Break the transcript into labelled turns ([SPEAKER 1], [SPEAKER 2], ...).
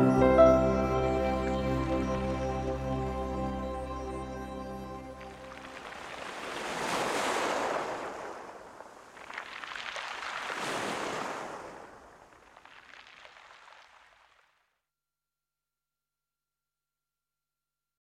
[SPEAKER 1] Amen.